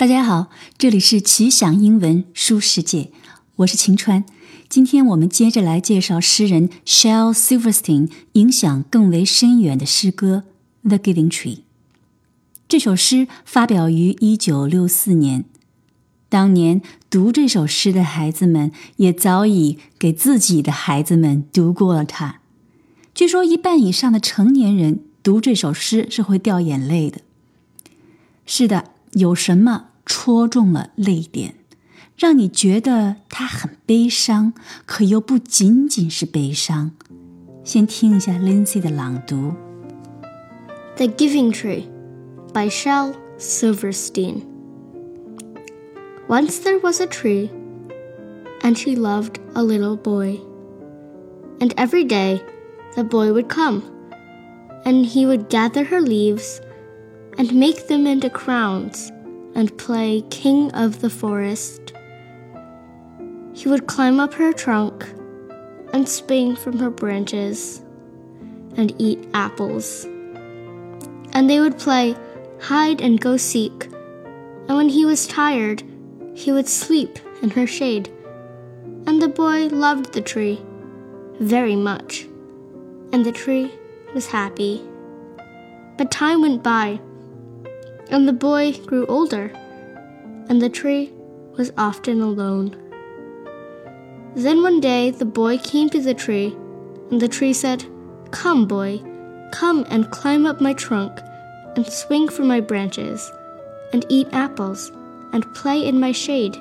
大家好，这里是奇想英文书世界，我是晴川。今天我们接着来介绍诗人 Shel Silverstein 影响更为深远的诗歌《The Giving Tree》。这首诗发表于一九六四年，当年读这首诗的孩子们也早已给自己的孩子们读过了它。据说一半以上的成年人读这首诗是会掉眼泪的。是的，有什么？戳中了泪点，让你觉得他很悲伤，可又不仅仅是悲伤。先听一下 Lindsay 的朗读。The Giving Tree by Shel Silverstein. Once there was a tree, and she loved a little boy. And every day the boy would come, and he would gather her leaves and make them into crowns and play king of the forest. He would climb up her trunk and swing from her branches and eat apples. And they would play hide and go seek, and when he was tired, he would sleep in her shade. And the boy loved the tree very much, and the tree was happy. But time went by and the boy grew older, and the tree was often alone. Then one day the boy came to the tree, and the tree said, Come, boy, come and climb up my trunk, and swing from my branches, and eat apples, and play in my shade,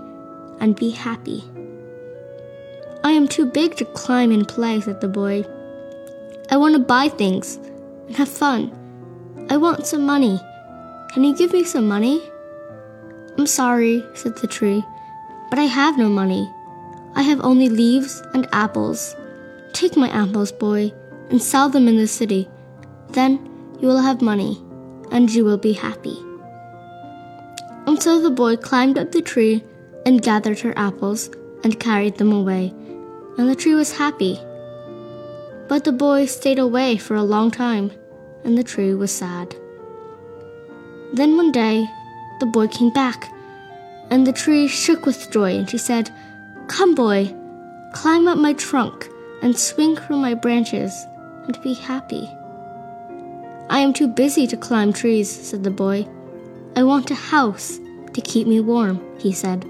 and be happy. I am too big to climb and play, said the boy. I want to buy things and have fun. I want some money can you give me some money? I'm sorry, said the tree, but I have no money. I have only leaves and apples. Take my apples, boy, and sell them in the city. Then you will have money, and you will be happy. And so the boy climbed up the tree and gathered her apples and carried them away, and the tree was happy. But the boy stayed away for a long time, and the tree was sad. Then one day, the boy came back, and the tree shook with joy, and she said, Come, boy, climb up my trunk and swing from my branches and be happy. I am too busy to climb trees, said the boy. I want a house to keep me warm, he said.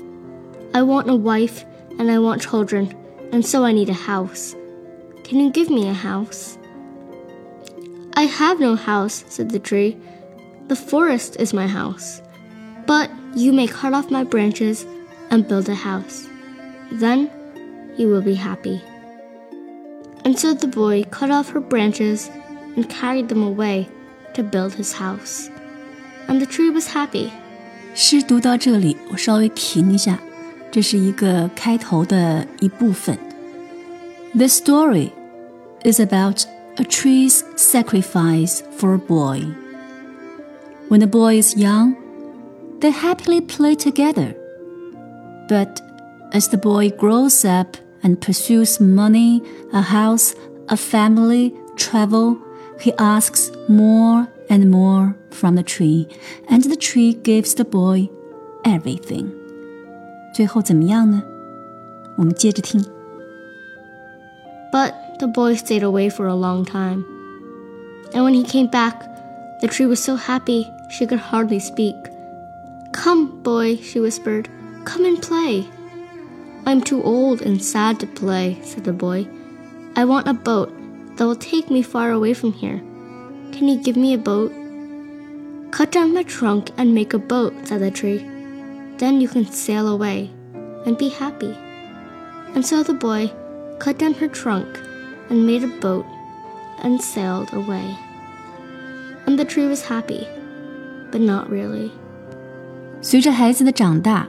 I want a wife and I want children, and so I need a house. Can you give me a house? I have no house, said the tree. The forest is my house. But you may cut off my branches and build a house. Then you will be happy. And so the boy cut off her branches and carried them away to build his house. And the tree was happy. 诗读到这里，我稍微停一下，这是一个开头的一部分。The story is about a tree's sacrifice for a boy. When the boy is young, they happily play together. But as the boy grows up and pursues money, a house, a family, travel, he asks more and more from the tree, and the tree gives the boy everything. 最后怎么样呢？我们接着听。But the boy stayed away for a long time. And when he came back, the tree was so happy she could hardly speak. Come, boy, she whispered, come and play. I'm too old and sad to play, said the boy. I want a boat that will take me far away from here. Can you give me a boat? Cut down my trunk and make a boat, said the tree. Then you can sail away and be happy. And so the boy cut down her trunk and made a boat and sailed away. The tree was happy but not really. 随着孩子的长大，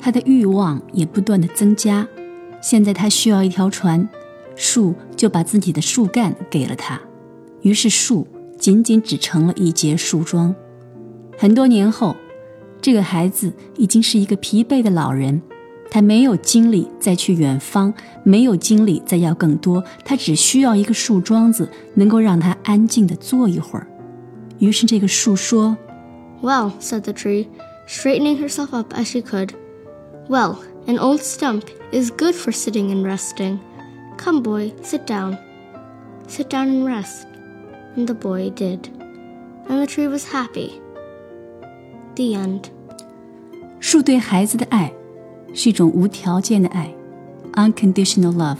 他的欲望也不断的增加。现在他需要一条船，树就把自己的树干给了他，于是树仅仅只成了一节树桩。很多年后，这个孩子已经是一个疲惫的老人，他没有精力再去远方，没有精力再要更多，他只需要一个树桩子，能够让他安静的坐一会儿。于是这个树说。well, said the tree, straightening herself up as she could. Well, an old stump is good for sitting and resting. Come, boy, sit down. Sit down and rest. And the boy did. And the tree was happy. The end. 树对孩子的爱是一种无条件的爱，unconditional love。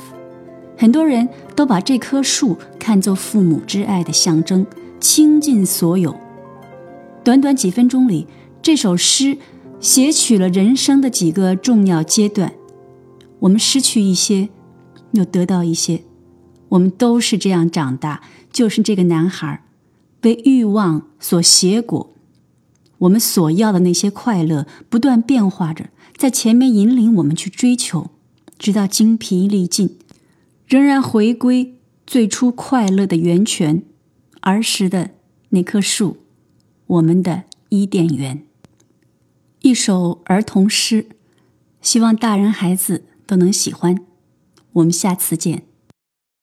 很多人都把这棵树看作父母之爱的象征， 倾尽所有。短短几分钟里，这首诗写取了人生的几个重要阶段。我们失去一些，又得到一些。我们都是这样长大，就是这个男孩被欲望所挟裹。我们所要的那些快乐不断变化着，在前面引领我们去追求，直到精疲力尽，仍然回归最初快乐的源泉——儿时的那棵树，我们的伊甸园。一首儿童诗，希望大人孩子都能喜欢。我们下次见。